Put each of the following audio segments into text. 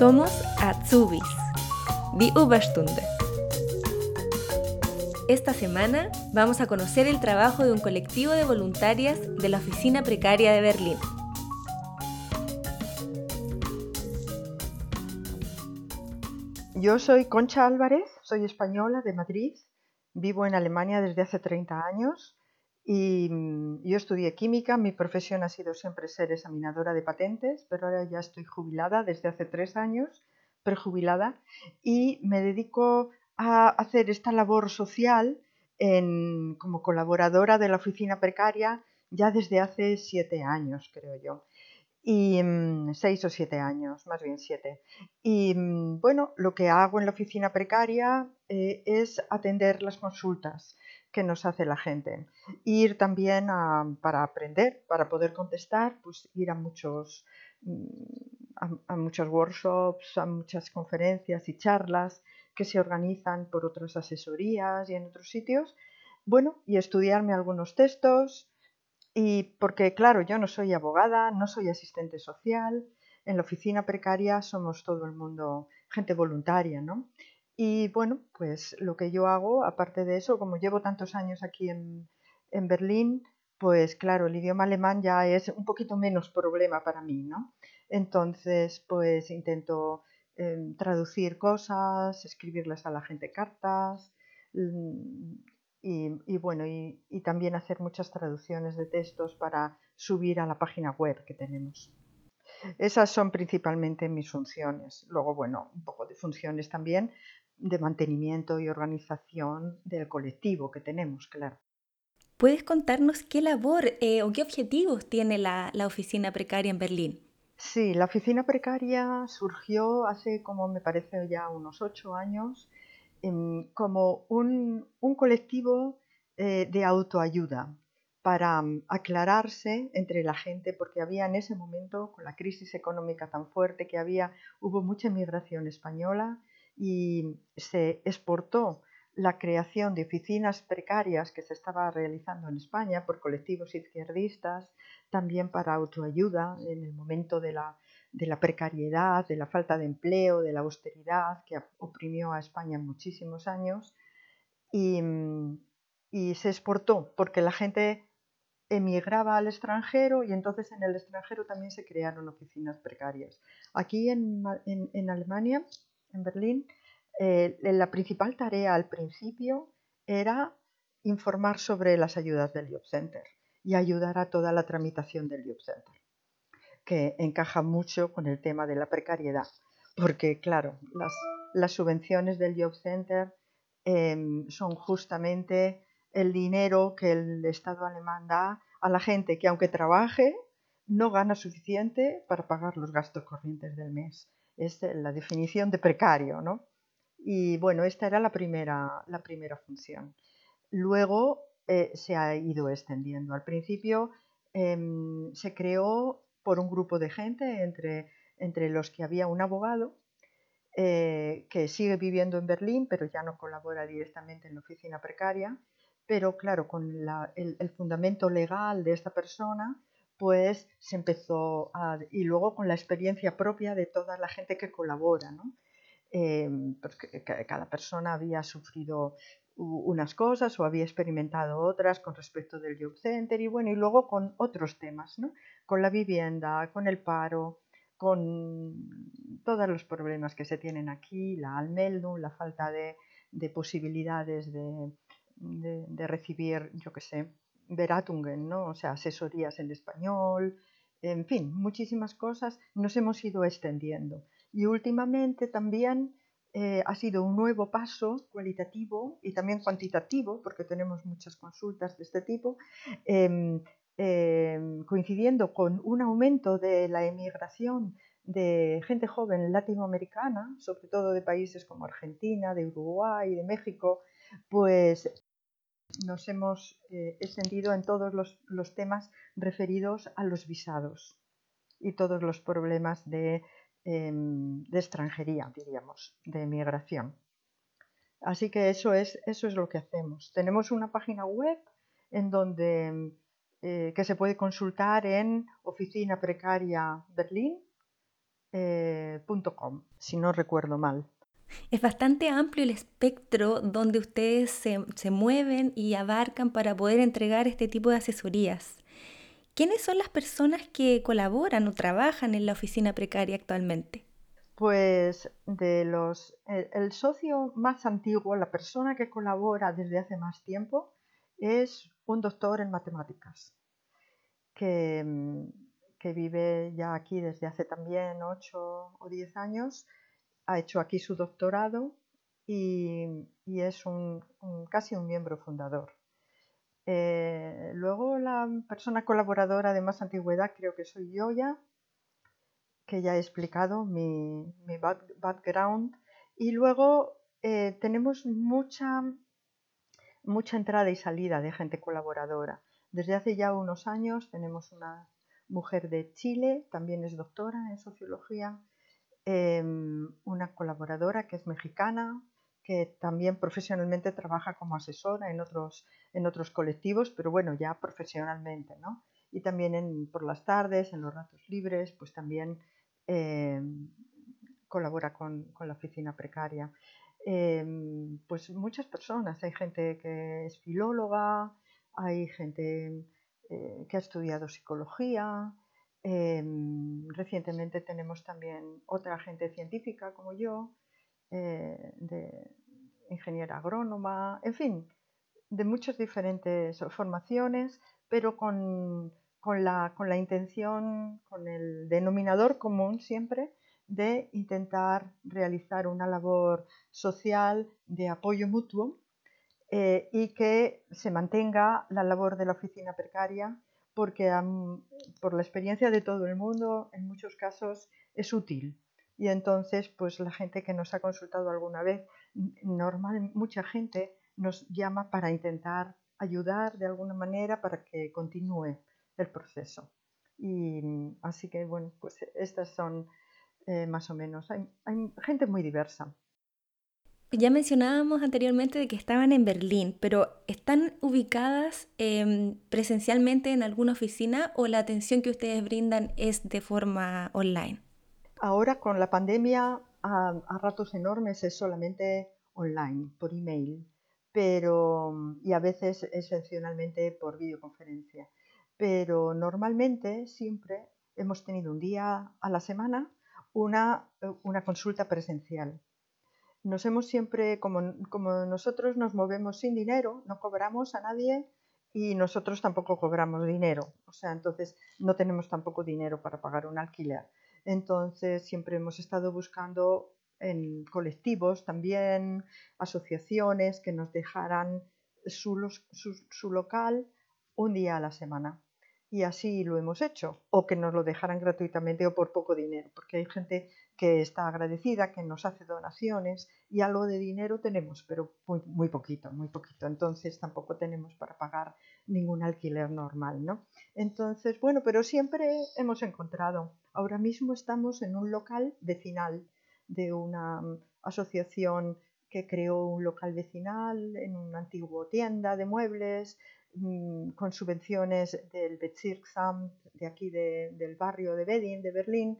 Somos Azubis, die Überstunde. Esta semana vamos a conocer el trabajo de un colectivo de voluntarias de la Oficina Precaria de Berlín. Yo soy Concha Álvarez, soy española de Madrid, vivo en Alemania desde hace 30 años y mm, yo estudié química, mi profesión ha sido siempre ser examinadora de patentes, pero ahora ya estoy jubilada desde hace tres años, prejubilada, y me dedico a hacer esta labor social como colaboradora de la oficina precaria ya desde hace siete años, creo yo. Y mm, seis o siete años, más bien siete. Y mm, bueno, lo que hago en la oficina precaria eh, es atender las consultas que nos hace la gente. Ir también para aprender, para poder contestar, pues ir a muchos, mm, a, muchos workshops, a muchas conferencias y charlas que se organizan por otras asesorías y en otros sitios. Bueno, y estudiarme algunos textos. Y porque, claro, yo no soy abogada, no soy asistente social. En la oficina precaria somos todo el mundo gente voluntaria, ¿no? Y bueno, pues lo que yo hago, aparte de eso, como llevo tantos años aquí en, Berlín, pues claro, el idioma alemán ya es un poquito menos problema para mí, ¿no? Entonces, pues intento em, traducir cosas, escribirles a la gente cartas mm, y, bueno, y, y, también hacer muchas traducciones de textos para subir a la página web que tenemos. Esas son principalmente mis funciones. Luego, bueno, un poco de funciones también de mantenimiento y organización del colectivo que tenemos, claro. ¿Puedes contarnos qué labor eh, o qué objetivos tiene la, oficina precaria en Berlín? Sí, la oficina precaria surgió hace como me parece ya unos ocho años em, como un, colectivo eh, de autoayuda para mm, aclararse entre la gente, porque había en ese momento, con la crisis económica tan fuerte que había, hubo mucha migración española y se exportó la creación de oficinas precarias que se estaba realizando en España por colectivos izquierdistas, también para autoayuda en el momento de la, precariedad, de la falta de empleo, de la austeridad que oprimió a España muchísimos años. Y, y se exportó porque la gente emigraba al extranjero y entonces en el extranjero también se crearon oficinas precarias. Aquí en, en Alemania en Berlín, eh, la principal tarea al principio era informar sobre las ayudas del Job Center y ayudar a toda la tramitación del Job Center, que encaja mucho con el tema de la precariedad, porque claro, las, subvenciones del Job Center em, son justamente el dinero que el Estado alemán da a la gente que aunque trabaje, no gana suficiente para pagar los gastos corrientes del mes es la definición de precario, ¿no? Y bueno, esta era la primera, la primera función. Luego eh, se ha ido extendiendo. Al principio em, se creó por un grupo de gente, entre, entre los que había un abogado eh, que sigue viviendo en Berlín, pero ya no colabora directamente en la oficina precaria. Pero claro, con el fundamento legal de esta persona, pues se empezó y luego con la experiencia propia de toda la gente que colabora, ¿no? Em, porque cada persona había sufrido unas cosas o había experimentado otras con respecto del Job Center y bueno, y luego con otros temas, ¿no? Con la vivienda, con el paro, con todos los problemas que se tienen aquí, la Almeldung, la falta de, posibilidades de, de recibir, yo qué sé, Beratungen, ¿no? O sea, asesorías en español, en fin, muchísimas cosas nos hemos ido extendiendo. Y últimamente también eh, ha sido un nuevo paso cualitativo y también cuantitativo, porque tenemos muchas consultas de este tipo, em, em, coincidiendo con un aumento de la emigración de gente joven latinoamericana, sobre todo de países como Argentina, de Uruguay, de México, pues nos hemos eh, extendido en todos los, temas referidos a los visados y todos los problemas de, em, extranjería, diríamos, de migración. Así que eso es, eso es lo que hacemos. Tenemos una página web en donde eh, que se puede consultar en Oficina Precaria Berlín eh, si no recuerdo mal. Es bastante amplio el espectro donde ustedes se, se, mueven y abarcan para poder entregar este tipo de asesorías. ¿Quiénes son las personas que colaboran o trabajan en la oficina precaria actualmente? Pues de los el, socio más antiguo, la persona que colabora desde hace más tiempo, es un doctor en matemáticas que, que vive ya aquí desde hace también 8 o 10 años, ha hecho aquí su doctorado y, y es un, casi un miembro fundador. Eh, luego la persona colaboradora de más antigüedad creo que soy yo ya, que ya he explicado mi, background. Y luego eh, tenemos mucha, mucha entrada y salida de gente colaboradora. Desde hace ya unos años tenemos una mujer de Chile, también es doctora en sociología, em, una colaboradora que es mexicana, que también profesionalmente trabaja como asesora en otros, en otros colectivos, pero bueno, ya profesionalmente, ¿no? Y también por las tardes, en los ratos libres, pues también Em, colabora con, la oficina precaria. Em, pues muchas personas, hay gente que es filóloga, hay gente eh, que ha estudiado psicología, em, recientemente tenemos también otra gente científica como yo, eh, de ingeniera agrónoma, en fin, de muchas diferentes formaciones, pero con con la, con la intención, con el denominador común siempre de intentar realizar una labor social de apoyo mutuo eh, y que se mantenga la labor de la oficina precaria porque por la experiencia de todo el mundo en muchos casos es útil y entonces pues la gente que nos ha consultado alguna vez normal mucha gente nos llama para intentar ayudar de alguna manera para que continúe el proceso. Y así que, bueno, pues estas son eh, más o menos. Hay, gente muy diversa. Ya mencionábamos anteriormente de que estaban en Berlín, pero ¿están ubicadas em, presencialmente en alguna oficina o la atención que ustedes brindan es de forma online? Ahora con la pandemia a, a ratos enormes es solamente online, por email, pero y a veces excepcionalmente por videoconferencia pero normalmente siempre hemos tenido un día a la semana una, una consulta presencial. Nos hemos siempre, como, como, nosotros nos movemos sin dinero, no cobramos a nadie y nosotros tampoco cobramos dinero. O sea, entonces no tenemos tampoco dinero para pagar un alquiler. Entonces siempre hemos estado buscando en colectivos también, asociaciones que nos dejaran su, su, su local un día a la semana y así lo hemos hecho, o que nos lo dejaran gratuitamente o por poco dinero, porque hay gente que está agradecida, que nos hace donaciones y algo de dinero tenemos, pero muy, poquito, muy poquito. Entonces tampoco tenemos para pagar ningún alquiler normal, ¿no? Entonces, bueno, pero siempre hemos encontrado. Ahora mismo estamos en un local vecinal de una mm, asociación que creó un local vecinal en una antigua tienda de muebles, Mm, con subvenciones del Bezirksamt de aquí del barrio de Bedin, de Berlín,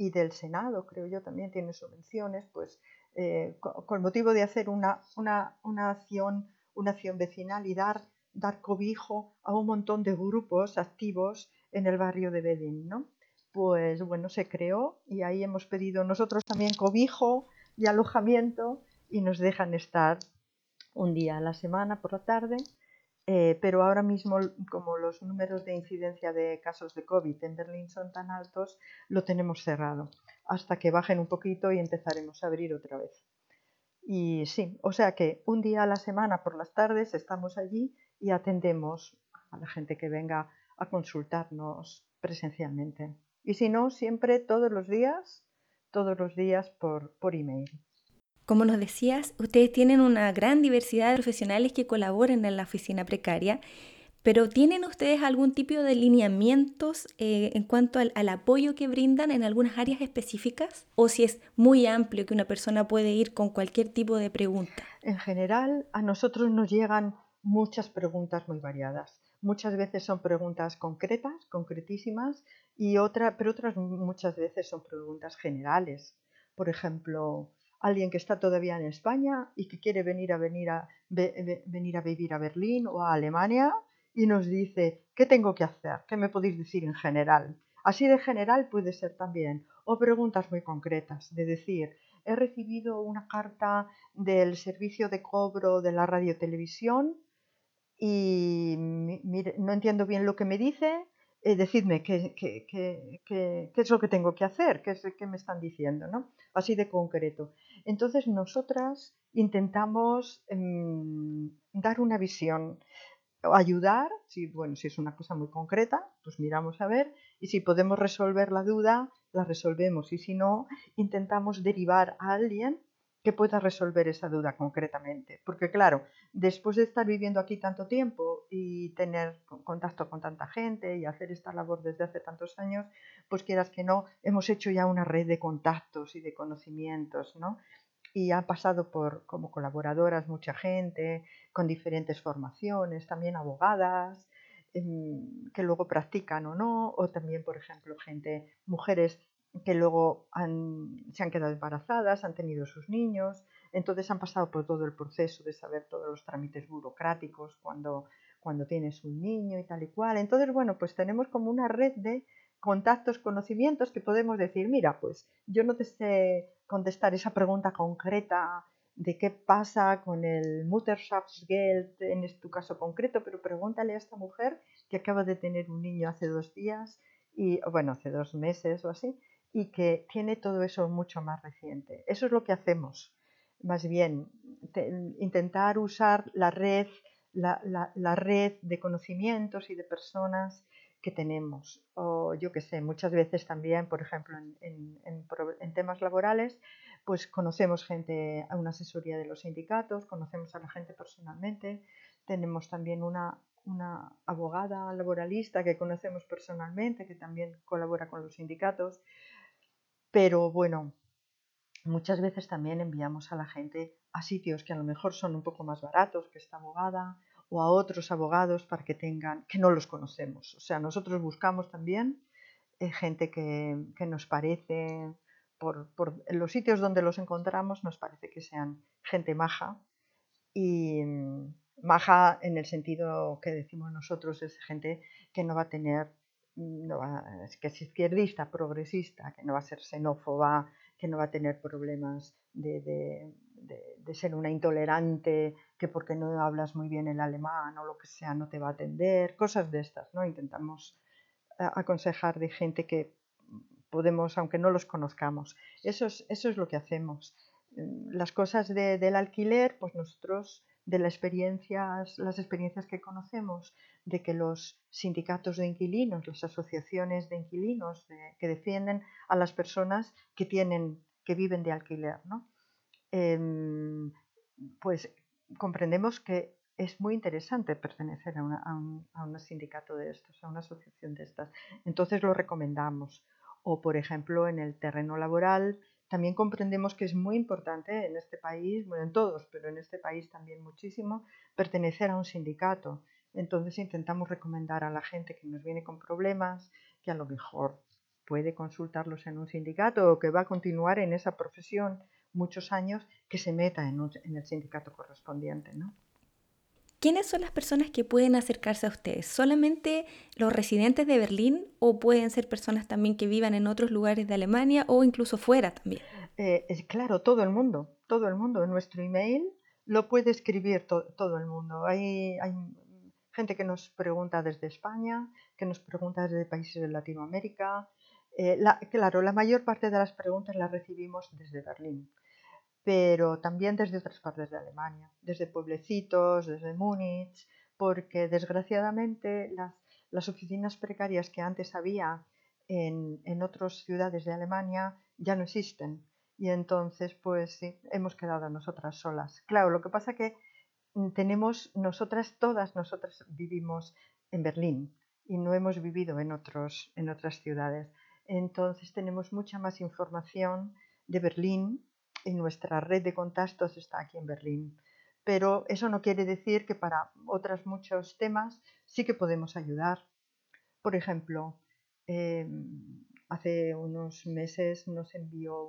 y del Senado, creo yo, también tiene subvenciones, pues eh, con, motivo de hacer una, una, acción, una acción vecinal y dar, dar cobijo a un montón de grupos activos en el barrio de Bedin, ¿no? Pues bueno, se creó y ahí hemos pedido nosotros también cobijo y alojamiento y nos dejan estar un día a la semana por la tarde eh, pero ahora mismo, como los números de incidencia de casos de COVID en Berlín son tan altos, lo tenemos cerrado hasta que bajen un poquito y empezaremos a abrir otra vez. Y sí, o sea que un día a la semana por las tardes estamos allí y atendemos a la gente que venga a consultarnos presencialmente. Y si no, siempre todos los días, todos los días por, por email. Como nos decías, ustedes tienen una gran diversidad de profesionales que colaboran en la oficina precaria, pero ¿tienen ustedes algún tipo de lineamientos eh, en cuanto al, apoyo que brindan en algunas áreas específicas? ¿O si es muy amplio que una persona puede ir con cualquier tipo de pregunta? En general, a nosotros nos llegan muchas preguntas muy variadas. Muchas veces son preguntas concretas, concretísimas, y otra, pero otras muchas veces son preguntas generales. Por ejemplo, alguien que está todavía en España y que quiere venir a, venir a, venir a vivir a Berlín o a Alemania y nos dice, ¿qué tengo que hacer? ¿Qué me podéis decir en general? Así de general puede ser también. O preguntas muy concretas, de decir, he recibido una carta del servicio de cobro de la radiotelevisión y no entiendo bien lo que me dice, eh, decidme qué, qué, es lo que tengo que hacer, qué es que me están diciendo, ¿no? Así de concreto. Entonces nosotras intentamos em, dar una visión, ayudar, si, bueno, si es una cosa muy concreta, pues miramos a ver, y si podemos resolver la duda, la resolvemos, y si no, intentamos derivar a alguien que pueda resolver esa duda concretamente. Porque claro, después de estar viviendo aquí tanto tiempo y tener contacto con tanta gente y hacer esta labor desde hace tantos años, pues quieras que no, hemos hecho ya una red de contactos y de conocimientos, ¿no? Y ha pasado por como colaboradoras mucha gente, con diferentes formaciones, también abogadas, em, que luego practican o no, o también, por ejemplo, gente, mujeres que luego se han quedado embarazadas, han tenido sus niños, entonces han pasado por todo el proceso de saber todos los trámites burocráticos cuando, cuando tienes un niño y tal y cual. Entonces, bueno, pues tenemos como una red de contactos, conocimientos que podemos decir, mira, pues yo no te sé contestar esa pregunta concreta de qué pasa con el Mutterschaftsgeld en tu caso concreto, pero pregúntale a esta mujer que acaba de tener un niño hace dos días y, bueno, hace dos meses o así, y que tiene todo eso mucho más reciente. Eso es lo que hacemos, más bien, intentar usar la red, la, red de conocimientos y de personas que tenemos. O yo que sé, muchas veces también, por ejemplo, en, temas laborales, pues conocemos gente a una asesoría de los sindicatos, conocemos a la gente personalmente, tenemos también una, una abogada laboralista que conocemos personalmente, que también colabora con los sindicatos. Pero bueno, muchas veces también enviamos a la gente a sitios que a lo mejor son un poco más baratos que esta abogada o a otros abogados para que tengan, que no los conocemos. O sea, nosotros buscamos también eh, gente que, nos parece, por, los sitios donde los encontramos, nos parece que sean gente maja y mm, maja en el sentido que decimos nosotros es gente que no va a tener no va, que es izquierdista, progresista, que no va a ser xenófoba, que no va a tener problemas de, ser una intolerante, que porque no hablas muy bien el alemán o lo que sea no te va a atender, cosas de estas, ¿no? Intentamos aconsejar de gente que podemos, aunque no los conozcamos. Eso es, eso es lo que hacemos. Las cosas del alquiler, pues nosotros de las experiencias, las experiencias que conocemos de que los sindicatos de inquilinos, las asociaciones de inquilinos que defienden a las personas que tienen, que viven de alquiler, ¿no? Em, pues comprendemos que es muy interesante pertenecer a, a, un, a un sindicato de estos, a una asociación de estas. Entonces lo recomendamos. O, por ejemplo, en el terreno laboral, también comprendemos que es muy importante en este país, bueno, en todos, pero en este país también muchísimo, pertenecer a un sindicato. Entonces intentamos recomendar a la gente que nos viene con problemas, que a lo mejor puede consultarlos en un sindicato o que va a continuar en esa profesión muchos años, que se meta en, el sindicato correspondiente. ¿no? ¿Quiénes son las personas que pueden acercarse a ustedes? ¿Solamente los residentes de Berlín o pueden ser personas también que vivan en otros lugares de Alemania o incluso fuera también? Eh, es claro, todo el mundo, todo el mundo. En nuestro email lo puede escribir todo el mundo. Hay, gente que nos pregunta desde España, que nos pregunta desde países de Latinoamérica. Eh, claro, la mayor parte de las preguntas las recibimos desde Berlín pero también desde otras partes de Alemania, desde pueblecitos, desde Múnich, porque desgraciadamente las, oficinas precarias que antes había en, en otras ciudades de Alemania ya no existen. Y entonces, pues sí, hemos quedado nosotras solas. Claro, lo que pasa que tenemos, nosotras, todas nosotras vivimos en Berlín y no hemos vivido en, otros, en otras ciudades. Entonces tenemos mucha más información de Berlín y nuestra red de contactos está aquí en Berlín. pero eso no quiere decir que para otros muchos temas sí que podemos ayudar. Por ejemplo, em, hace unos meses nos envió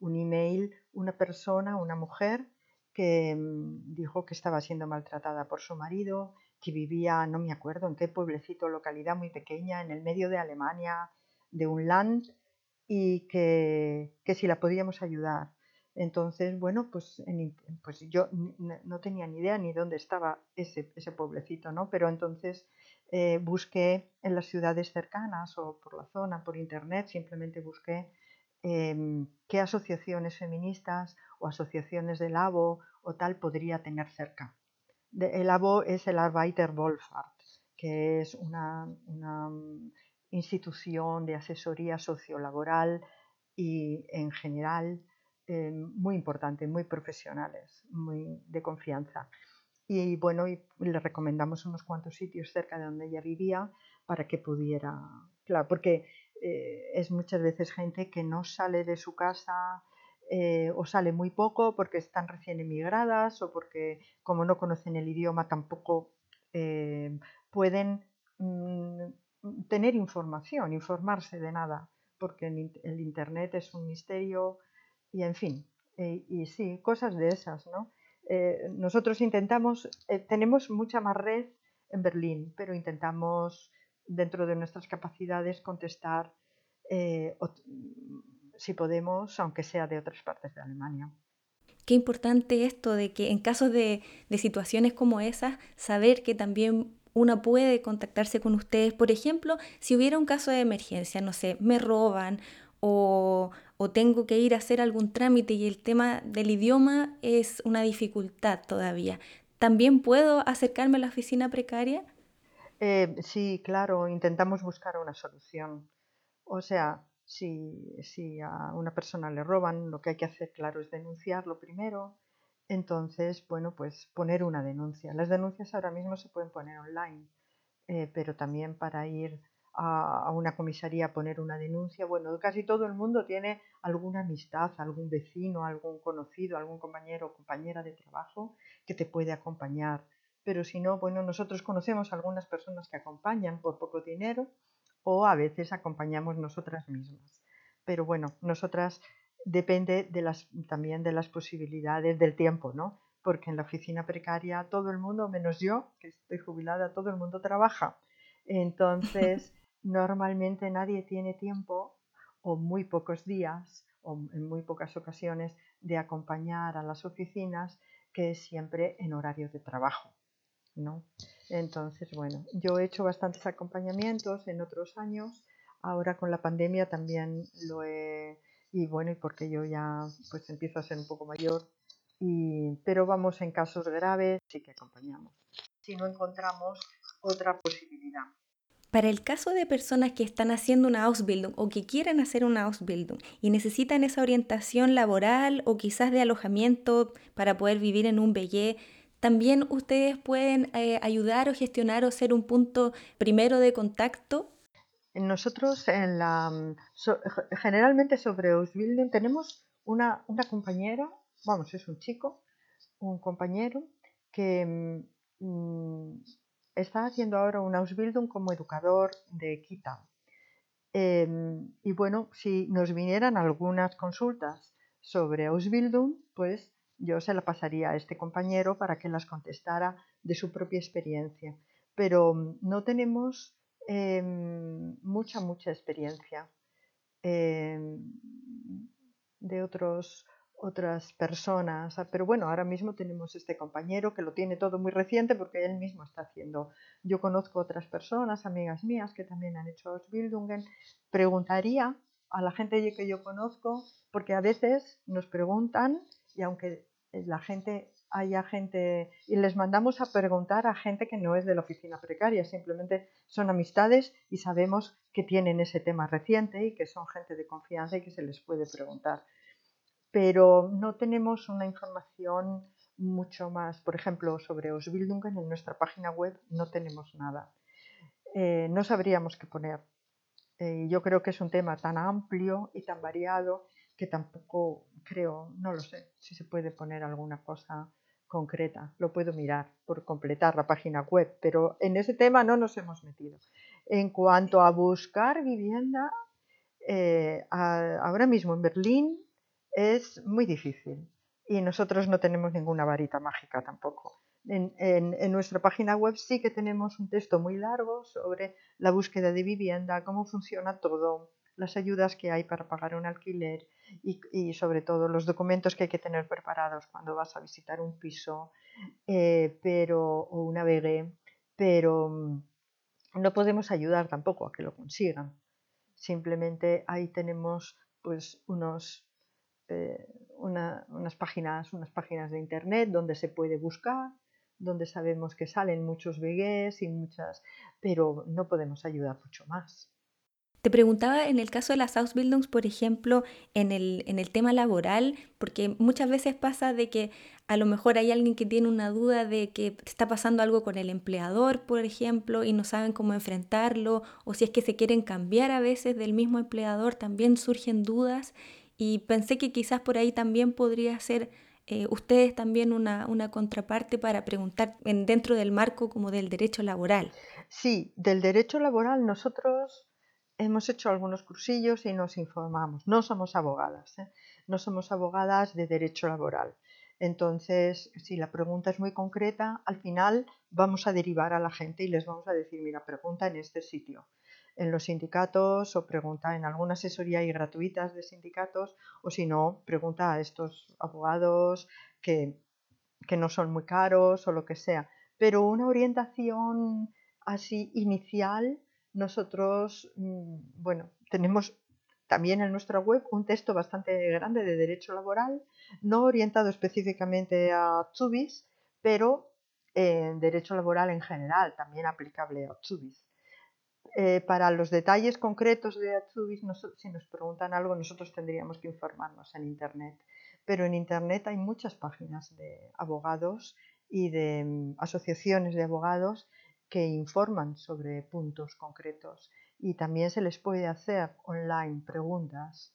un email una persona, una mujer, que em, dijo que estaba siendo maltratada por su marido, que vivía, no me acuerdo en qué pueblecito, localidad muy pequeña, en el medio de Alemania, de un land, y que, que si la podíamos ayudar. Entonces, bueno, pues, pues yo no tenía ni idea ni dónde estaba ese, ese pueblecito, ¿no? Pero entonces eh, busqué en las ciudades cercanas o por la zona, por internet, simplemente busqué em, qué asociaciones feministas o asociaciones de labo o tal podría tener cerca. el labo es el Arbeiterwohlfahrt, que es una, una institución de asesoría sociolaboral y en general eh, muy importantes, muy profesionales, muy de confianza. Y bueno, y le recomendamos unos cuantos sitios cerca de donde ella vivía para que pudiera, claro, porque eh, es muchas veces gente que no sale de su casa eh, o sale muy poco porque están recién emigradas o porque como no conocen el idioma tampoco pueden mm, tener información, informarse de nada, porque el Internet es un misterio y en fin, eh, y sí, cosas de esas, ¿no? Eh, nosotros intentamos, eh, tenemos mucha más red en Berlín, pero intentamos dentro de nuestras capacidades contestar si podemos, aunque sea de otras partes de Alemania. Qué importante esto de que en casos de, de situaciones como esas, saber que también una puede contactarse con ustedes. Por ejemplo, si hubiera un caso de emergencia, no sé, me roban o, tengo que ir a hacer algún trámite y el tema del idioma es una dificultad todavía. ¿También puedo acercarme a la oficina precaria? Eh, sí, claro, intentamos buscar una solución. O sea, si, si, a una persona le roban, lo que hay que hacer, claro, es denunciarlo primero. Entonces, bueno, pues poner una denuncia. Las denuncias ahora mismo se pueden poner online, eh, pero también para ir a, una comisaría a poner una denuncia. Bueno, casi todo el mundo tiene alguna amistad, algún vecino, algún conocido, algún compañero o compañera de trabajo que te puede acompañar. Pero si no, bueno, nosotros conocemos algunas personas que acompañan por poco dinero o a veces acompañamos nosotras mismas. Pero bueno, nosotras depende de las, también de las posibilidades del tiempo, ¿no? Porque en la oficina precaria todo el mundo, menos yo, que estoy jubilada, todo el mundo trabaja. Entonces, normalmente nadie tiene tiempo o muy pocos días o en muy pocas ocasiones de acompañar a las oficinas que es siempre en horario de trabajo. ¿no? Entonces, bueno, yo he hecho bastantes acompañamientos en otros años, ahora con la pandemia también lo he, y bueno, y porque yo ya pues empiezo a ser un poco mayor, y, pero vamos en casos graves, sí que acompañamos. Si no encontramos otra posibilidad. Para el caso de personas que están haciendo una Ausbildung o que quieren hacer una Ausbildung y necesitan esa orientación laboral o quizás de alojamiento para poder vivir en un BY, también ustedes pueden eh, ayudar o gestionar o ser un punto primero de contacto. Nosotros en la, generalmente sobre Ausbildung tenemos una, compañera, vamos, es un chico, un compañero que mm, está haciendo ahora un Ausbildung como educador de Kita. Em, y bueno, si nos vinieran algunas consultas sobre Ausbildung, pues yo se la pasaría a este compañero para que las contestara de su propia experiencia. Pero mm, no tenemos em, mucha, mucha experiencia em, de otros otras personas, pero bueno, ahora mismo tenemos este compañero que lo tiene todo muy reciente porque él mismo está haciendo. Yo conozco otras personas, amigas mías, que también han hecho Ausbildungen. Preguntaría a la gente que yo conozco, porque a veces nos preguntan y aunque la gente haya gente y les mandamos a preguntar a gente que no es de la oficina precaria, simplemente son amistades y sabemos que tienen ese tema reciente y que son gente de confianza y que se les puede preguntar pero no tenemos una información mucho más, por ejemplo, sobre Ausbildungen en nuestra página web no tenemos nada. Eh, no sabríamos qué poner. Eh, yo creo que es un tema tan amplio y tan variado que tampoco creo, no lo sé, si se puede poner alguna cosa concreta. Lo puedo mirar por completar la página web, pero en ese tema no nos hemos metido. En cuanto a buscar vivienda, eh, ahora mismo en Berlín es muy difícil y nosotros no tenemos ninguna varita mágica tampoco. En, nuestra página web sí que tenemos un texto muy largo sobre la búsqueda de vivienda, cómo funciona todo, las ayudas que hay para pagar un alquiler y, sobre todo los documentos que hay que tener preparados cuando vas a visitar un piso eh, pero, o una VG, pero mm, no podemos ayudar tampoco a que lo consigan. Simplemente ahí tenemos pues unos, eh, unas, páginas, unas páginas de internet donde se puede buscar donde sabemos que salen muchos vegués y muchas, pero no podemos ayudar mucho más. Te preguntaba en el caso de las Ausbildungs, por ejemplo, en el, en el tema laboral, porque muchas veces pasa de que a lo mejor hay alguien que tiene una duda de que está pasando algo con el empleador, por ejemplo, y no saben cómo enfrentarlo, o si es que se quieren cambiar a veces del mismo empleador, también surgen dudas. Y pensé que quizás por ahí también podría ser eh, ustedes también una, una, contraparte para preguntar en, dentro del marco como del derecho laboral. Sí, del derecho laboral nosotros hemos hecho algunos cursillos y nos informamos. No somos abogadas, ¿eh? no somos abogadas de derecho laboral. Entonces, si la pregunta es muy concreta, al final vamos a derivar a la gente y les vamos a decir, mira, pregunta en este sitio en los sindicatos o pregunta en alguna asesoría y gratuitas de sindicatos o si no, pregunta a estos abogados que, que no son muy caros o lo que sea. Pero una orientación así inicial, nosotros, mm, bueno, tenemos también en nuestra web un texto bastante grande de derecho laboral, no orientado específicamente a Tsubis, pero en derecho laboral en general, también aplicable a Tsubis. Eh, para los detalles concretos de Atsubis, si nos preguntan algo, nosotros tendríamos que informarnos en Internet. Pero en Internet hay muchas páginas de abogados y de mm, asociaciones de abogados que informan sobre puntos concretos y también se les puede hacer online preguntas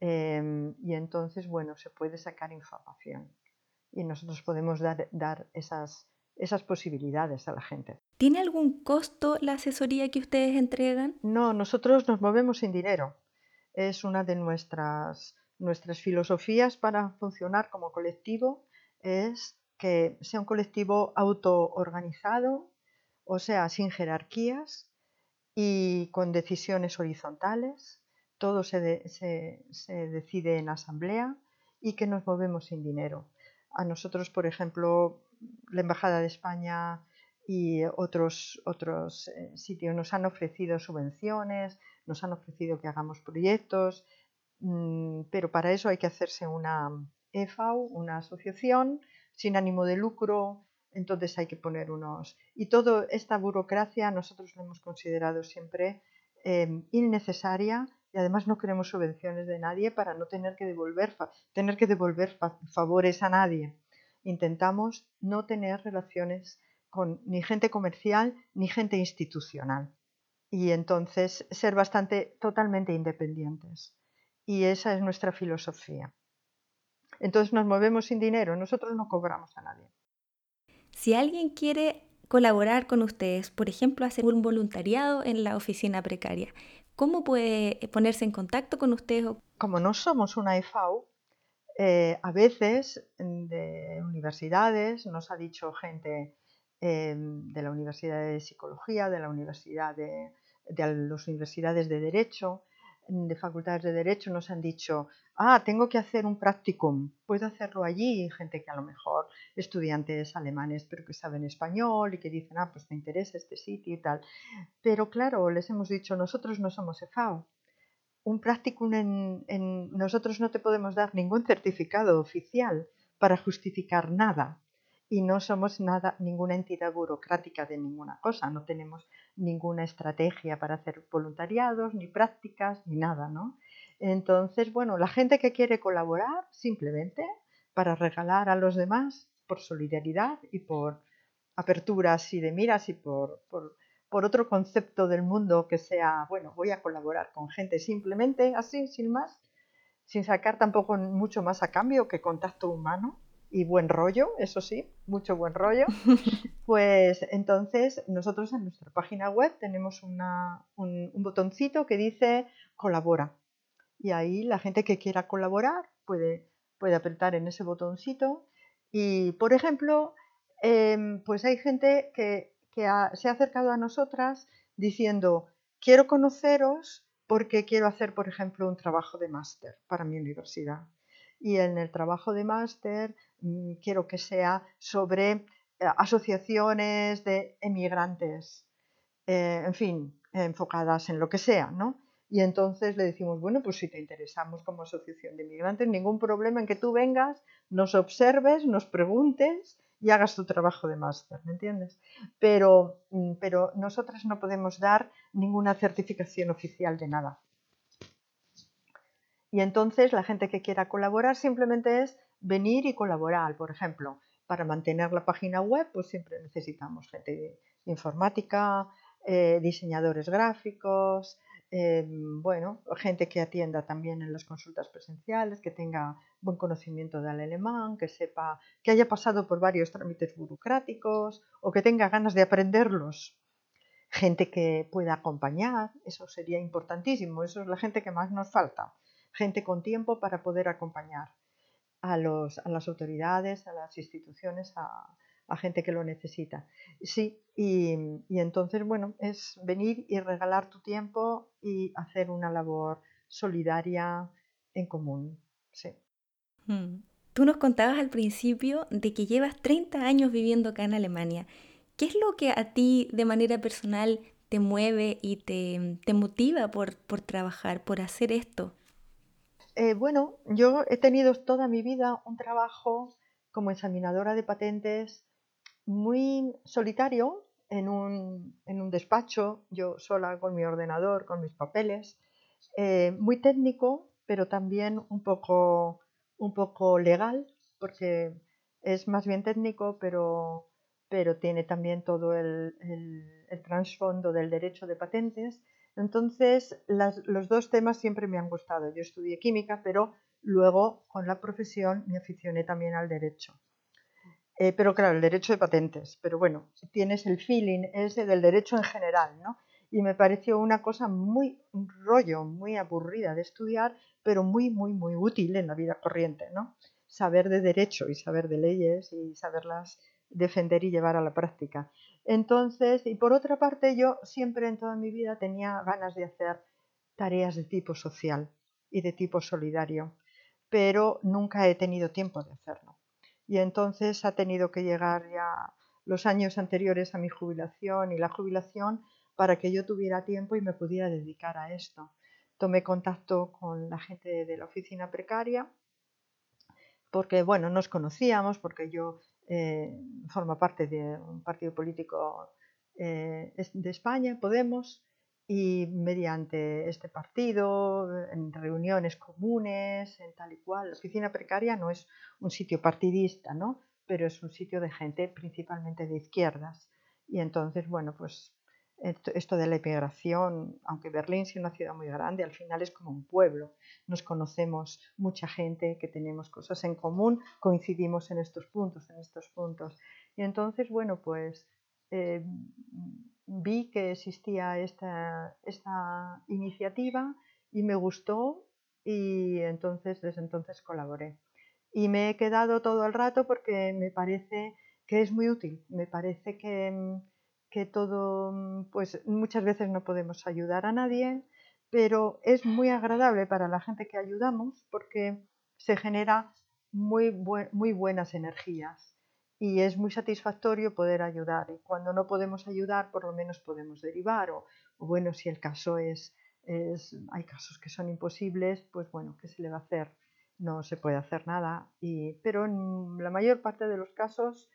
em, y entonces, bueno, se puede sacar información y nosotros podemos dar, esas posibilidades a la gente. ¿Tiene algún costo la asesoría que ustedes entregan? No, nosotros nos movemos sin dinero. Es una de nuestras, nuestras filosofías para funcionar como colectivo, es que sea un colectivo autoorganizado, o sea, sin jerarquías y con decisiones horizontales. Todo se, se decide en asamblea y que nos movemos sin dinero. A nosotros, por ejemplo, la Embajada de España y otros, otros eh, sitios. Nos han ofrecido subvenciones, nos han ofrecido que hagamos proyectos, mm, pero para eso hay que hacerse una EFAU, una asociación sin ánimo de lucro, entonces hay que poner unos... Y toda esta burocracia nosotros lo hemos considerado siempre em, innecesaria y además no queremos subvenciones de nadie para no tener que devolver, tener que devolver favores a nadie. Intentamos no tener relaciones con ni gente comercial ni gente institucional. Y entonces ser bastante totalmente independientes. Y esa es nuestra filosofía. Entonces nos movemos sin dinero, nosotros no cobramos a nadie. Si alguien quiere colaborar con ustedes, por ejemplo, hacer un voluntariado en la oficina precaria, ¿cómo puede ponerse en contacto con ustedes? Como no somos una EFAU, eh, a veces de universidades, nos ha dicho gente de la Universidad de Psicología, de la Universidad de, las universidades de Derecho, de facultades de Derecho, nos han dicho, ah, tengo que hacer un practicum, puedo hacerlo allí, gente que a lo mejor, estudiantes alemanes, pero que saben español y que dicen, ah, pues me interesa este sitio y tal. Pero claro, les hemos dicho, nosotros no somos EFAO, un practicum en, nosotros no te podemos dar ningún certificado oficial para justificar nada y no somos nada ninguna entidad burocrática de ninguna cosa, no tenemos ninguna estrategia para hacer voluntariados, ni prácticas, ni nada, ¿no? Entonces, bueno, la gente que quiere colaborar simplemente para regalar a los demás por solidaridad y por aperturas y de miras y por por otro concepto del mundo que sea, bueno, voy a colaborar con gente simplemente así, sin más, sin sacar tampoco mucho más a cambio que contacto humano, y buen rollo, eso sí, mucho buen rollo, pues entonces nosotros en nuestra página web tenemos un, un, botoncito que dice colabora. Y ahí la gente que quiera colaborar puede, puede apretar en ese botoncito. Y, por ejemplo, em, pues hay gente que, se ha acercado a nosotras diciendo, quiero conoceros porque quiero hacer, por ejemplo, un trabajo de máster para mi universidad. Y en el trabajo de máster mm, quiero que sea sobre eh, asociaciones de emigrantes, eh, en fin, enfocadas en lo que sea, ¿no? Y entonces le decimos, bueno, pues si te interesamos como asociación de inmigrantes, ningún problema en que tú vengas, nos observes, nos preguntes y hagas tu trabajo de máster, ¿me entiendes? Pero, mm, pero nosotras no podemos dar ninguna certificación oficial de nada. Y entonces la gente que quiera colaborar simplemente es venir y colaborar. Por ejemplo, para mantener la página web, pues siempre necesitamos gente informática, eh, diseñadores gráficos, Em, bueno, gente que atienda también en las consultas presenciales, que tenga buen conocimiento del alemán, que sepa, que haya pasado por varios trámites burocráticos o que tenga ganas de aprenderlos. Gente que pueda acompañar, eso sería importantísimo, eso es la gente que más nos falta. Gente con tiempo para poder acompañar a, los, a las autoridades, a las instituciones, a, a gente que lo necesita. Sí, y, entonces, bueno, es venir y regalar tu tiempo y hacer una labor solidaria en común. Sí. Hmm. Tú nos contabas al principio de que llevas 30 años viviendo acá en Alemania. ¿Qué es lo que a ti de manera personal te mueve y te, te motiva por, por, trabajar, por hacer esto? Eh, bueno, yo he tenido toda mi vida un trabajo como examinadora de patentes muy solitario en un, en un, despacho, yo sola con mi ordenador, con mis papeles, eh, muy técnico, pero también un poco, un poco legal, porque es más bien técnico, pero, pero tiene también todo el, el, trasfondo del derecho de patentes. Entonces, los dos temas siempre me han gustado. Yo estudié química, pero luego con la profesión me aficioné también al derecho. Eh, pero claro, el derecho de patentes, pero bueno, tienes el feeling ese del derecho en general, ¿no? Y me pareció una cosa muy rollo, muy aburrida de estudiar, pero muy, muy, muy útil en la vida corriente, ¿no? Saber de derecho y saber de leyes y saberlas defender y llevar a la práctica. Entonces, y por otra parte, yo siempre en toda mi vida tenía ganas de hacer tareas de tipo social y de tipo solidario, pero nunca he tenido tiempo de hacerlo y entonces ha tenido que llegar ya los años anteriores a mi jubilación y la jubilación para que yo tuviera tiempo y me pudiera dedicar a esto. Tomé contacto con la gente de la oficina precaria porque, bueno, nos conocíamos, porque yo eh, formo parte de un partido político eh, de España, Podemos, y mediante este partido, en reuniones comunes, en tal y cual. La oficina precaria no es un sitio partidista, ¿no? Pero es un sitio de gente principalmente de izquierdas. Y entonces, bueno, pues esto de la inmigración, aunque Berlín sea una ciudad muy grande, al final es como un pueblo. Nos conocemos mucha gente que tenemos cosas en común, coincidimos en estos puntos, en estos puntos. Y entonces, bueno, pues eh, vi que existía esta, esta iniciativa y me gustó y entonces desde entonces colaboré. Y me he quedado todo el rato porque me parece que es muy útil, me parece que, que todo, pues muchas veces no podemos ayudar a nadie, pero es muy agradable para la gente que ayudamos porque se genera muy, muy buenas energías y es muy satisfactorio poder ayudar. Y cuando no podemos ayudar, por lo menos podemos derivar. O, bueno, si el caso es, es, hay casos que son imposibles, pues bueno, ¿qué se le va a hacer? No se puede hacer nada. Y, pero en la mayor parte de los casos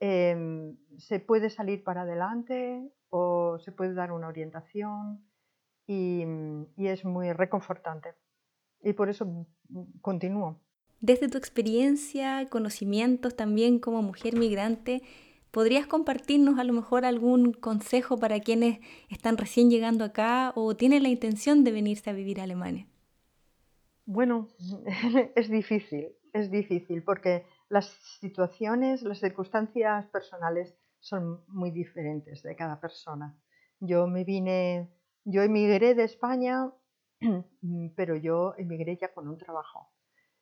em, se puede salir para adelante o se puede dar una orientación y, y es muy reconfortante. Y por eso continúo. Desde tu experiencia, conocimientos también como mujer migrante, ¿podrías compartirnos a lo mejor algún consejo para quienes están recién llegando acá o tienen la intención de venirse a vivir a Alemania? Bueno, es difícil, es difícil porque las situaciones, las circunstancias personales son muy diferentes de cada persona. Yo me vine, yo emigré de España, pero yo emigré ya con un trabajo.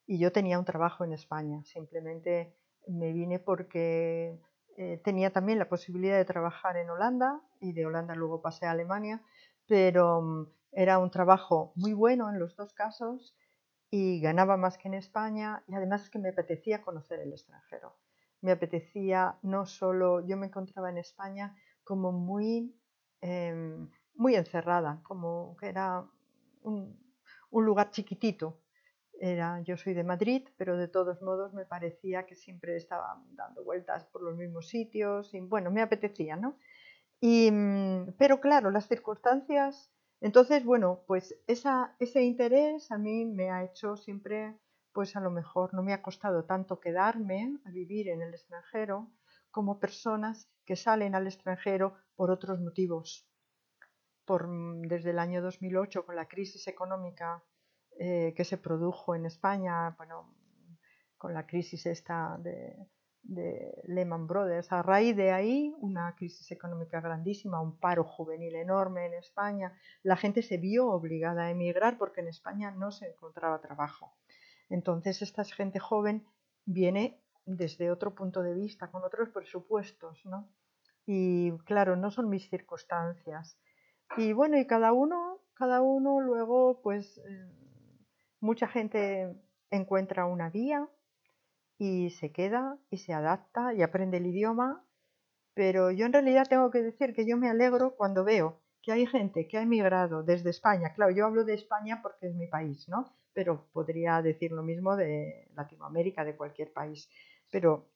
Y yo tenía un trabajo en España, simplemente me vine porque eh, tenía también la posibilidad de trabajar en Holanda y de Holanda luego pasé a Alemania, pero mm, era un trabajo muy bueno en los dos casos y ganaba más que en España y además es que me apetecía conocer el extranjero. Me apetecía no solo, yo me encontraba en España como muy, em, muy encerrada, como que era un, lugar chiquitito. Era, yo soy de Madrid, pero de todos modos me parecía que siempre estaba dando vueltas por los mismos sitios y bueno, me apetecía, ¿no? Y, mm, pero claro, las circunstancias entonces, bueno, pues ese interés a mí me ha hecho siempre, pues a lo mejor no me ha costado tanto quedarme a vivir en el extranjero como personas que salen al extranjero por otros motivos. Por, mm, desde el año 2008, con la crisis económica eh, que se produjo en España, bueno, con la crisis esta de, de Lehman Brothers. A raíz de ahí, una crisis económica grandísima, un paro juvenil enorme en España, la gente se vio obligada a emigrar porque en España no se encontraba trabajo. Entonces, esta gente joven viene desde otro punto de vista, con otros presupuestos, ¿no? Y claro, no son mis circunstancias. Y bueno, y cada uno, cada uno luego, pues, eh, mucha gente encuentra una vía, y se queda y se adapta y aprende el idioma, pero yo en realidad tengo que decir que yo me alegro cuando veo que hay gente que ha emigrado desde España. Claro, yo hablo de España porque es mi país, ¿no? Pero podría decir lo mismo de Latinoamérica, de cualquier país. Pero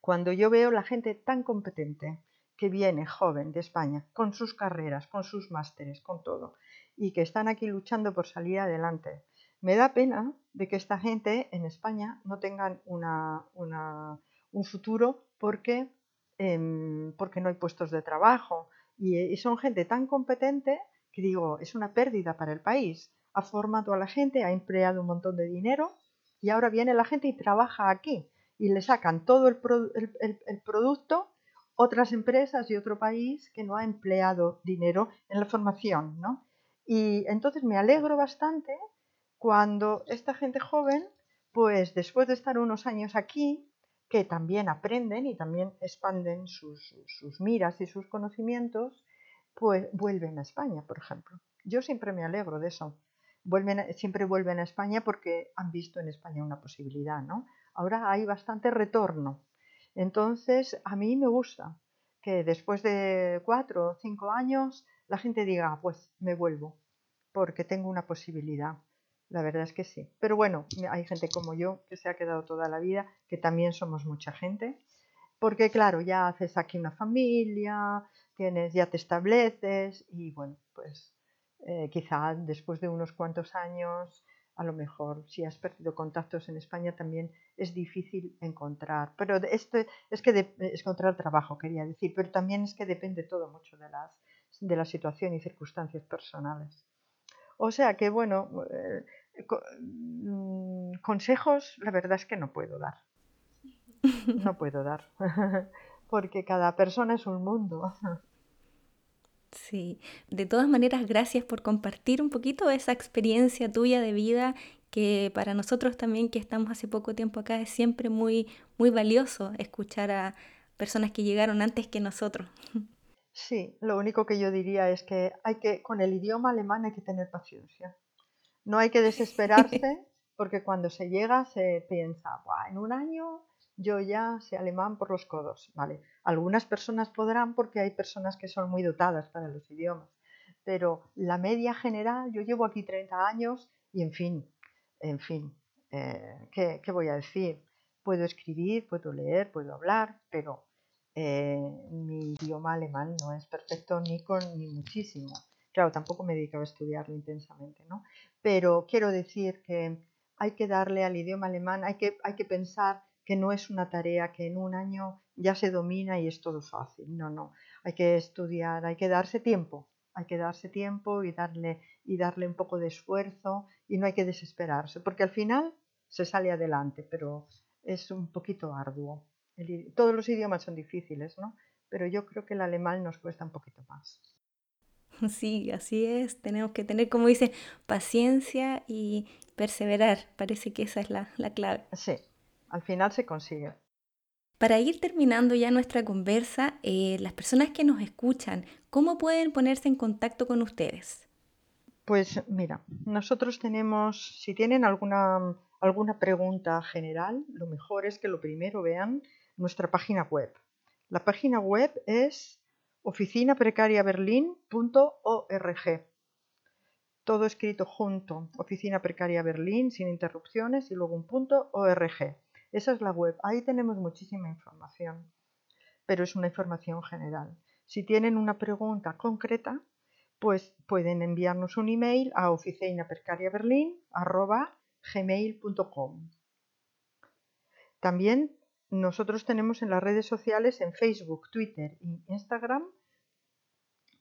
cuando yo veo la gente tan competente que viene joven de España, con sus carreras, con sus másteres, con todo, y que están aquí luchando por salir adelante, me da pena de que esta gente en España no tengan un futuro porque, em, porque no hay puestos de trabajo. Y, son gente tan competente que digo, es una pérdida para el país. Ha formado a la gente, ha empleado un montón de dinero y ahora viene la gente y trabaja aquí y le sacan todo el, el producto otras empresas y otro país que no ha empleado dinero en la formación, ¿no? Y entonces me alegro bastante cuando esta gente joven, pues después de estar unos años aquí, que también aprenden y también expanden sus, miras y sus conocimientos, pues vuelven a España, por ejemplo. Yo siempre me alegro de eso. Vuelven, siempre vuelven a España porque han visto en España una posibilidad, ¿no? Ahora hay bastante retorno. Entonces, a mí me gusta que después de cuatro o cinco años la gente diga, pues me vuelvo, porque tengo una posibilidad. La verdad es que sí. Pero bueno, hay gente como yo que se ha quedado toda la vida, que también somos mucha gente. Porque claro, ya haces aquí una familia, tienes, ya te estableces y bueno, pues eh, quizá después de unos cuantos años, a lo mejor si has perdido contactos en España también es difícil encontrar. Pero esto es que es encontrar trabajo, quería decir, pero también es que depende todo mucho de, las, de la situación y circunstancias personales. O sea que, bueno, eh, mm, consejos la verdad es que no puedo dar. No puedo dar, porque cada persona es un mundo. Sí, de todas maneras, gracias por compartir un poquito esa experiencia tuya de vida que para nosotros también que estamos hace poco tiempo acá es siempre muy, muy valioso escuchar a personas que llegaron antes que nosotros. Sí, lo único que yo diría es que hay que, con el idioma alemán hay que tener paciencia. No hay que desesperarse porque cuando se llega se piensa, en un año yo ya sé alemán por los codos. Vale, algunas personas podrán porque hay personas que son muy dotadas para los idiomas, pero la media general, yo llevo aquí 30 años y en fin, en fin, eh, ¿qué, ¿qué voy a decir? Puedo escribir, puedo leer, puedo hablar, pero eh, mi idioma alemán no es perfecto ni con ni muchísimo. Claro, tampoco me dedicaba a estudiarlo intensamente, ¿no? Pero quiero decir que hay que darle al idioma alemán, hay que, hay que pensar que no es una tarea que en un año ya se domina y es todo fácil. No, no. Hay que estudiar, hay que darse tiempo, hay que darse tiempo y darle, y darle un poco de esfuerzo y no hay que desesperarse, porque al final se sale adelante, pero es un poquito arduo. Todos los idiomas son difíciles, ¿no? Pero yo creo que el alemán nos cuesta un poquito más. Sí, así es. Tenemos que tener, como dice, paciencia y perseverar. Parece que esa es la, clave. Sí, al final se consigue. Para ir terminando ya nuestra conversa, eh, las personas que nos escuchan, ¿cómo pueden ponerse en contacto con ustedes? Pues mira, nosotros tenemos, si tienen alguna, alguna pregunta general, lo mejor es que lo primero vean nuestra página web. La página web es oficinaprecariaberlin.org. Todo escrito junto, Oficina Precaria Berlín, sin interrupciones y luego un punto org. Esa es la web. Ahí tenemos muchísima información, pero es una información general. Si tienen una pregunta concreta, pues pueden enviarnos un email a oficinapercariaberlin.gmail.com También nosotros tenemos en las redes sociales, en Facebook, Twitter e Instagram,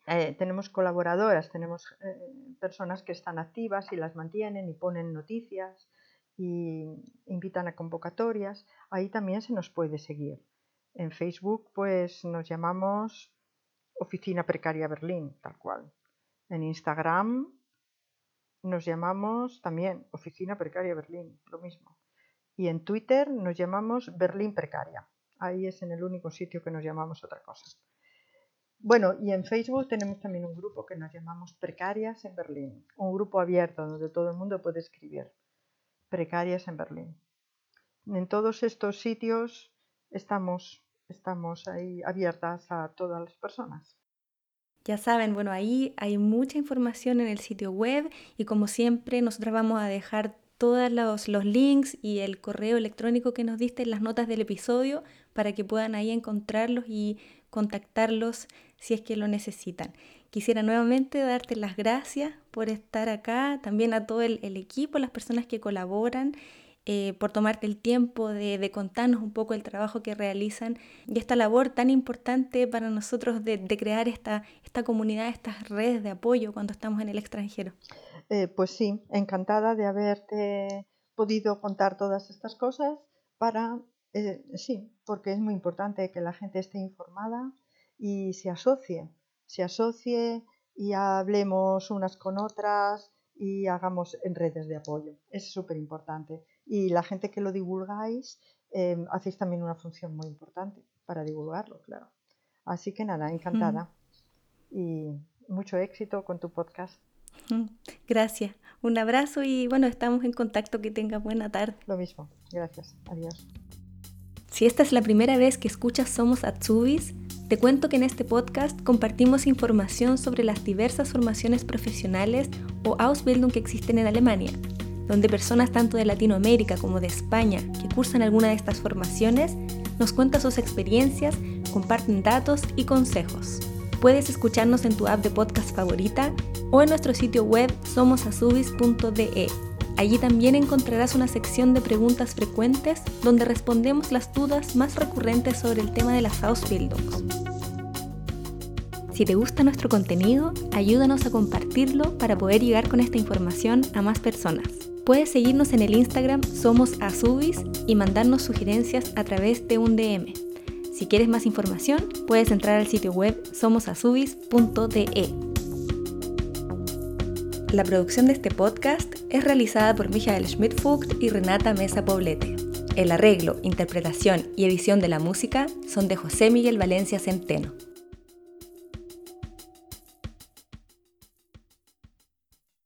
eh, tenemos colaboradoras, tenemos eh, personas que están activas y las mantienen y ponen noticias y invitan a convocatorias. Ahí también se nos puede seguir. En Facebook pues nos llamamos Oficina Precaria Berlín, tal cual. En Instagram nos llamamos también Oficina Precaria Berlín, lo mismo. Y en Twitter nos llamamos Berlín Precaria. Ahí es en el único sitio que nos llamamos otra cosa. Bueno, y en Facebook tenemos también un grupo que nos llamamos Precarias en Berlín, un grupo abierto donde todo el mundo puede escribir. Precarias en Berlín. En todos estos sitios estamos, estamos ahí abiertas a todas las personas. Ya saben, bueno, ahí hay mucha información en el sitio web y como siempre nosotros vamos a dejar todos los, los, links y el correo electrónico que nos diste en las notas del episodio para que puedan ahí encontrarlos y contactarlos si es que lo necesitan. Quisiera nuevamente darte las gracias por estar acá, también a todo el, equipo, las personas que colaboran, eh, por tomarte el tiempo de, contarnos un poco el trabajo que realizan y esta labor tan importante para nosotros de, crear esta, esta comunidad, estas redes de apoyo cuando estamos en el extranjero. Eh, pues sí, encantada de haberte podido contar todas estas cosas para, eh, sí, porque es muy importante que la gente esté informada y se asocie, se asocie y hablemos unas con otras y hagamos en redes de apoyo. Es súper importante. Y la gente que lo divulgáis, eh, hacéis también una función muy importante para divulgarlo, claro. Así que nada, encantada. Y mucho éxito con tu podcast. Gracias. Un abrazo y bueno, estamos en contacto. Que tenga buena tarde. Lo mismo. Gracias. Adiós. Si esta es la primera vez que escuchas Somos Atsubis, te cuento que en este podcast compartimos información sobre las diversas formaciones profesionales o Ausbildung que existen en Alemania, donde personas tanto de Latinoamérica como de España que cursan alguna de estas formaciones nos cuentan sus experiencias, comparten datos y consejos. Puedes escucharnos en tu app de podcast favorita o en nuestro sitio web somosasubis.de. Allí también encontrarás una sección de preguntas frecuentes donde respondemos las dudas más recurrentes sobre el tema de las Ausbildungs. Si te gusta nuestro contenido, ayúdanos a compartirlo para poder llegar con esta información a más personas. Puedes seguirnos en el Instagram Somos y mandarnos sugerencias a través de un DM. Si quieres más información, puedes entrar al sitio web somosasubis.de. La producción de este podcast es realizada por Michael Schmidt-Fugt y Renata Mesa Poblete. El arreglo, interpretación y edición de la música son de José Miguel Valencia Centeno.